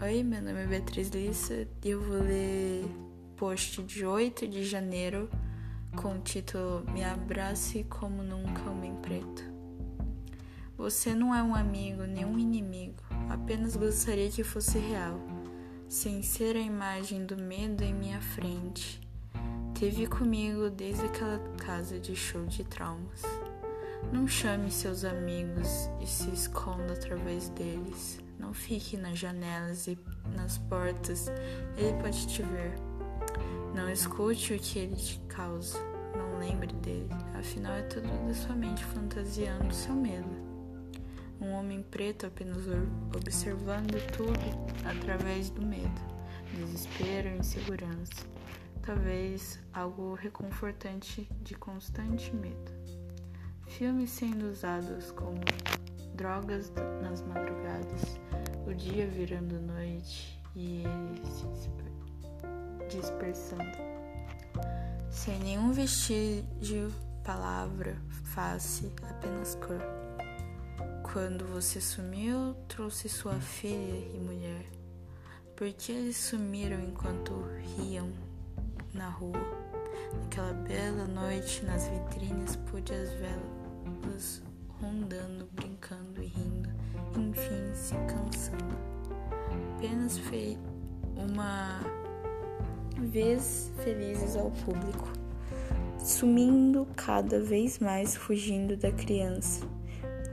Oi, meu nome é Beatriz Lissa e eu vou ler post de 8 de janeiro com o título Me Abrace Como Nunca Homem Preto. Você não é um amigo nem um inimigo, apenas gostaria que fosse real, sem ser a imagem do medo em minha frente. Teve comigo desde aquela casa de show de traumas. Não chame seus amigos e se esconda através deles. Não fique nas janelas e nas portas, ele pode te ver. Não escute o que ele te causa. Não lembre dele, afinal é tudo da sua mente fantasiando seu medo. Um homem preto apenas observando tudo através do medo, desespero e insegurança. Talvez algo reconfortante de constante medo. Filmes sendo usados como drogas nas madrugadas, o dia virando noite e ele se dispersando. Sem nenhum vestígio, palavra, face, apenas cor. Quando você sumiu, trouxe sua filha e mulher. Por que eles sumiram enquanto riam na rua? Naquela bela noite, nas vitrines, pude as velas rondando, brincando e rindo, enfim se cansando. Apenas fez uma vez felizes ao público, sumindo cada vez mais, fugindo da criança.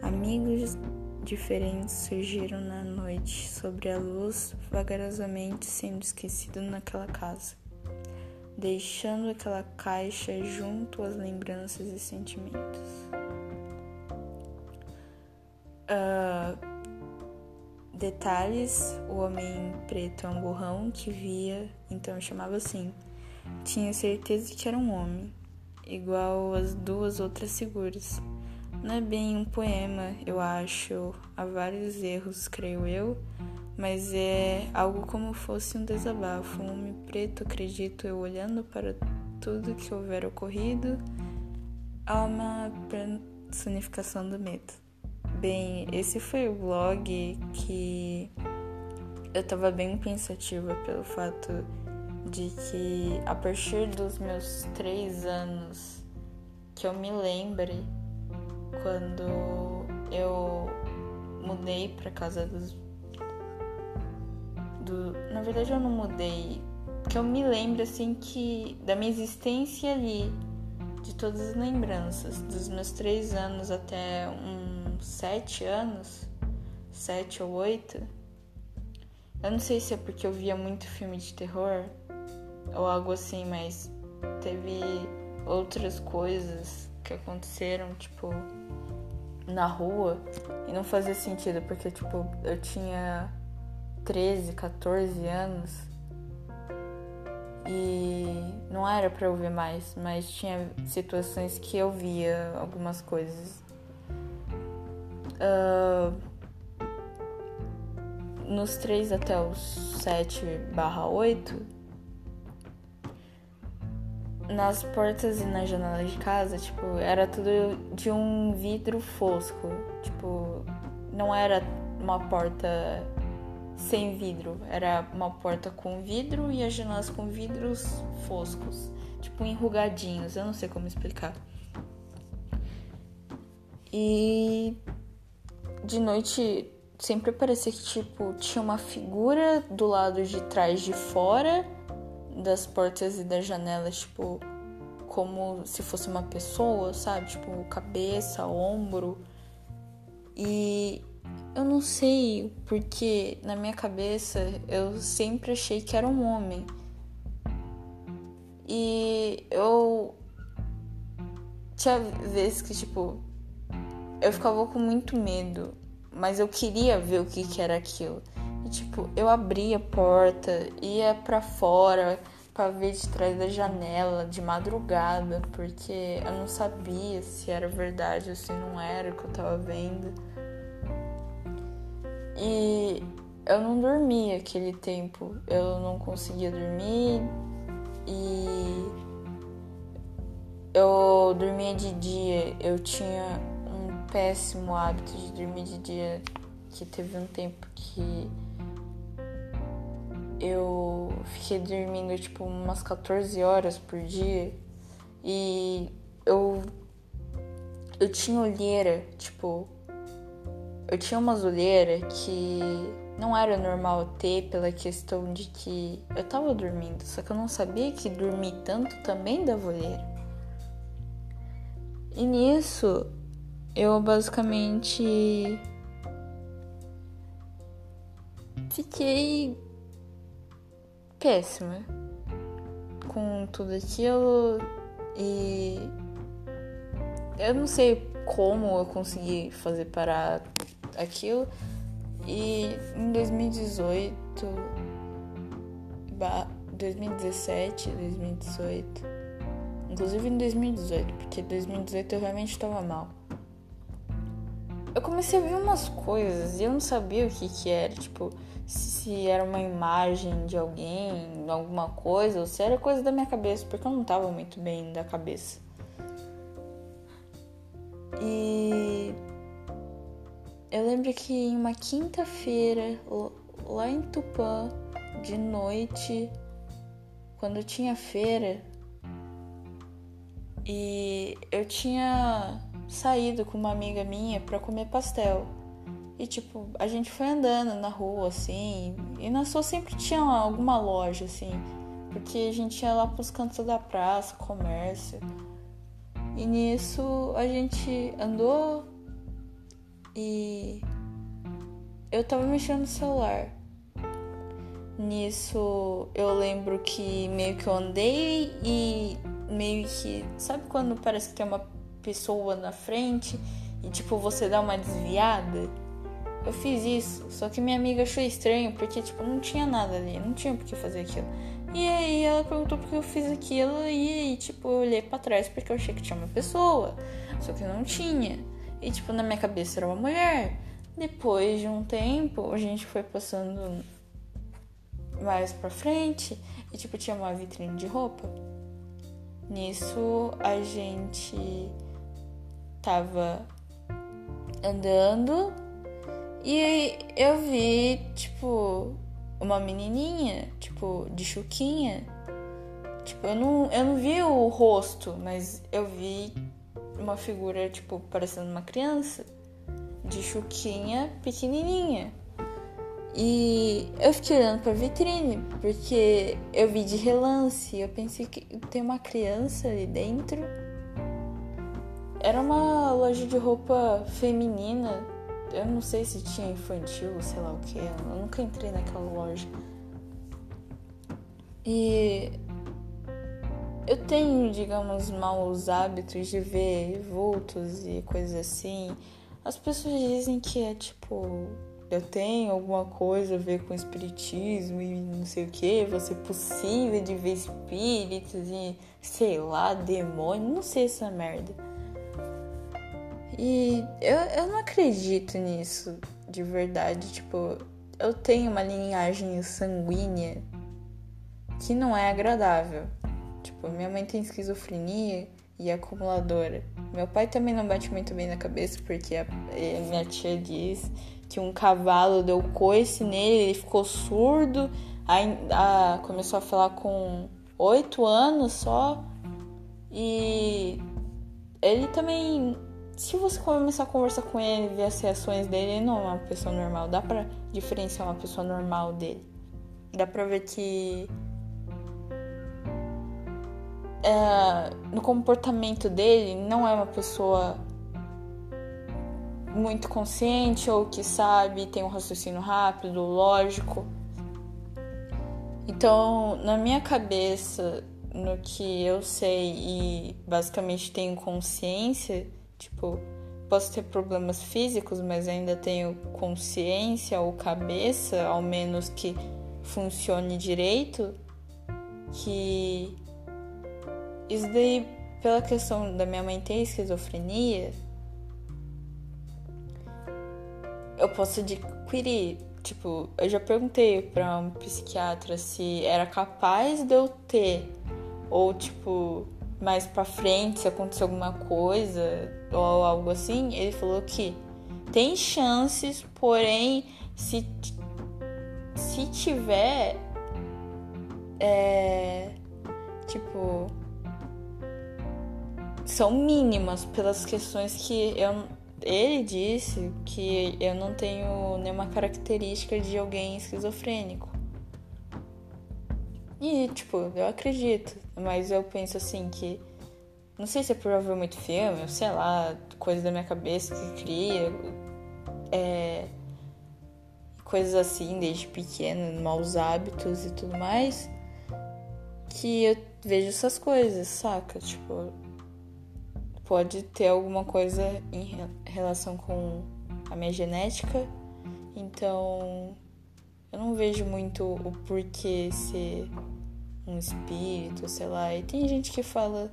Amigos diferentes surgiram na noite, sobre a luz, vagarosamente sendo esquecido naquela casa, deixando aquela caixa junto às lembranças e sentimentos. Uh, detalhes: o homem preto é um burrão que via, então chamava assim. Tinha certeza que era um homem, igual as duas outras figuras. Não é bem um poema, eu acho. Há vários erros, creio eu, mas é algo como fosse um desabafo. Um homem preto, acredito eu, olhando para tudo que houver ocorrido, há uma personificação do medo. Bem, esse foi o vlog que eu tava bem pensativa pelo fato de que a partir dos meus três anos que eu me lembre quando eu mudei para casa dos do, na verdade eu não mudei que eu me lembro assim que da minha existência ali de todas as lembranças dos meus três anos até um sete anos, sete ou oito. Eu não sei se é porque eu via muito filme de terror ou algo assim, mas teve outras coisas que aconteceram, tipo, na rua e não fazia sentido, porque, tipo, eu tinha 13, 14 anos e não era para eu ver mais, mas tinha situações que eu via algumas coisas Uh, nos 3 até os 7 barra 8, nas portas e nas janelas de casa, tipo, era tudo de um vidro fosco. Tipo, não era uma porta sem vidro, era uma porta com vidro e as janelas com vidros foscos, tipo enrugadinhos, eu não sei como explicar. E de noite sempre parecia que tipo tinha uma figura do lado de trás de fora das portas e das janelas, tipo como se fosse uma pessoa, sabe? Tipo cabeça, ombro. E eu não sei porque na minha cabeça eu sempre achei que era um homem. E eu tinha vezes que tipo eu ficava com muito medo, mas eu queria ver o que, que era aquilo. E tipo, eu abria a porta, ia para fora para ver de trás da janela de madrugada, porque eu não sabia se era verdade ou se não era o que eu tava vendo. E eu não dormia aquele tempo, eu não conseguia dormir e eu dormia de dia, eu tinha péssimo hábito de dormir de dia, que teve um tempo que eu fiquei dormindo tipo umas 14 horas por dia e eu eu tinha olheira, tipo, eu tinha uma olheira que não era normal ter pela questão de que eu tava dormindo, só que eu não sabia que dormir tanto também dava olheira. E nisso eu basicamente fiquei péssima com tudo aquilo e eu não sei como eu consegui fazer parar aquilo. E em 2018, 2017, 2018, inclusive em 2018, porque 2018 eu realmente estava mal. Eu comecei a ver umas coisas e eu não sabia o que que era, tipo, se era uma imagem de alguém, alguma coisa, ou se era coisa da minha cabeça, porque eu não tava muito bem da cabeça. E eu lembro que em uma quinta-feira, lá em Tupã, de noite, quando tinha feira, e eu tinha saído com uma amiga minha para comer pastel. E tipo, a gente foi andando na rua assim, e na sua sempre tinha alguma loja assim, porque a gente ia lá pros cantos da praça, comércio. E nisso a gente andou e eu tava mexendo no celular. Nisso eu lembro que meio que eu andei e meio que. Sabe quando parece que tem uma pessoa na frente e tipo você dá uma desviada? Eu fiz isso, só que minha amiga achou estranho porque tipo não tinha nada ali, não tinha por que fazer aquilo. E aí ela perguntou por que eu fiz aquilo e tipo, eu olhei para trás porque eu achei que tinha uma pessoa, só que não tinha. E tipo, na minha cabeça era uma mulher. Depois de um tempo, a gente foi passando mais pra frente e tipo, tinha uma vitrine de roupa. Nisso a gente tava andando e eu vi, tipo, uma menininha, tipo, de chuquinha. Tipo, eu não, eu não vi o rosto, mas eu vi uma figura, tipo, parecendo uma criança, de chuquinha pequenininha. E eu fiquei olhando pra vitrine, porque eu vi de relance, eu pensei que tem uma criança ali dentro. Era uma loja de roupa feminina, eu não sei se tinha infantil, sei lá o que. Eu nunca entrei naquela loja. E eu tenho, digamos, maus hábitos de ver vultos e coisas assim. As pessoas dizem que é tipo, eu tenho alguma coisa a ver com espiritismo e não sei o que, você é possível de ver espíritos e sei lá, demônio, não sei essa merda. E eu, eu não acredito nisso de verdade. Tipo, eu tenho uma linhagem sanguínea que não é agradável. Tipo, minha mãe tem esquizofrenia e é acumuladora. Meu pai também não bate muito bem na cabeça porque a, a minha tia diz que um cavalo deu coice nele, ele ficou surdo, aí a, começou a falar com oito anos só. E ele também se você começar a conversar com ele, ver as reações dele, ele não é uma pessoa normal. Dá pra diferenciar uma pessoa normal dele. Dá pra ver que. É, no comportamento dele, não é uma pessoa muito consciente ou que sabe, tem um raciocínio rápido, lógico. Então, na minha cabeça, no que eu sei e basicamente tenho consciência Tipo, posso ter problemas físicos, mas ainda tenho consciência ou cabeça, ao menos que funcione direito, que isso daí, pela questão da minha mãe ter esquizofrenia, eu posso adquirir. Tipo, eu já perguntei para um psiquiatra se era capaz de eu ter, ou tipo, mais para frente, se acontecer alguma coisa ou algo assim, ele falou que tem chances, porém, se, se tiver, é. Tipo. São mínimas pelas questões que eu. Ele disse que eu não tenho nenhuma característica de alguém esquizofrênico. E, tipo, eu acredito, mas eu penso assim que. Não sei se é ver muito filme, ou sei lá, coisa da minha cabeça que cria. É, coisas assim desde pequeno, maus hábitos e tudo mais. Que eu vejo essas coisas, saca? Tipo, pode ter alguma coisa em relação com a minha genética. Então, eu não vejo muito o porquê ser um espírito, sei lá. E tem gente que fala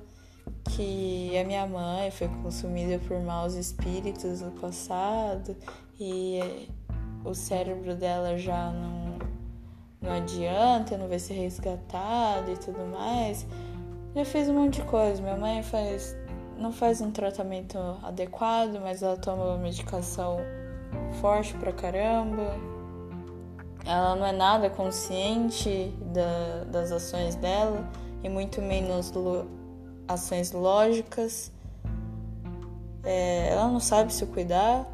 que a minha mãe foi consumida por maus espíritos no passado e o cérebro dela já não, não adianta, não vai ser resgatado e tudo mais. Já fez um monte de coisa. Minha mãe faz, não faz um tratamento adequado, mas ela toma uma medicação forte pra caramba. Ela não é nada consciente da, das ações dela e muito menos lo, ações lógicas. É, ela não sabe se cuidar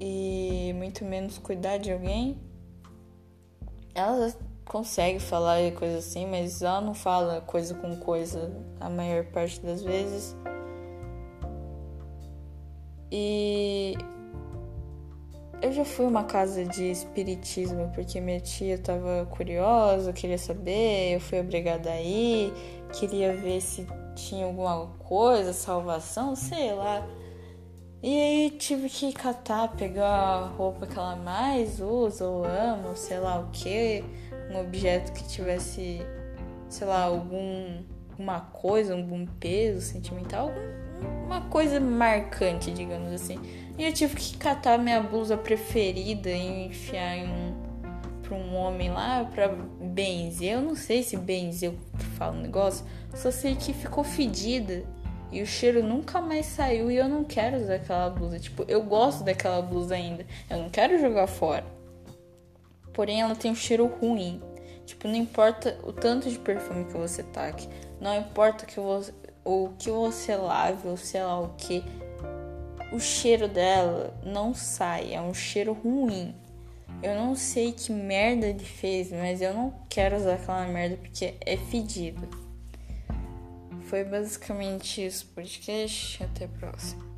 e muito menos cuidar de alguém. Ela consegue falar coisas assim, mas ela não fala coisa com coisa a maior parte das vezes. E eu já fui uma casa de espiritismo porque minha tia estava curiosa, queria saber, eu fui obrigada a ir, queria ver se tinha alguma coisa, salvação, sei lá. E aí tive que catar, pegar a roupa que ela mais usa ou ama, sei lá o que, um objeto que tivesse, sei lá, algum uma coisa, algum peso sentimental, uma coisa marcante, digamos assim. E eu tive que catar minha blusa preferida e enfiar em um pra um homem lá pra benzer. Eu não sei se benzer eu falo um negócio, só sei que ficou fedida. E o cheiro nunca mais saiu e eu não quero usar aquela blusa. Tipo, eu gosto daquela blusa ainda. Eu não quero jogar fora. Porém, ela tem um cheiro ruim. Tipo, não importa o tanto de perfume que você taque. Não importa que você, o que você lave ou sei lá o que. O cheiro dela não sai. É um cheiro ruim. Eu não sei que merda ele fez, mas eu não quero usar aquela merda porque é fedido foi basicamente isso, podcast. Até a próxima.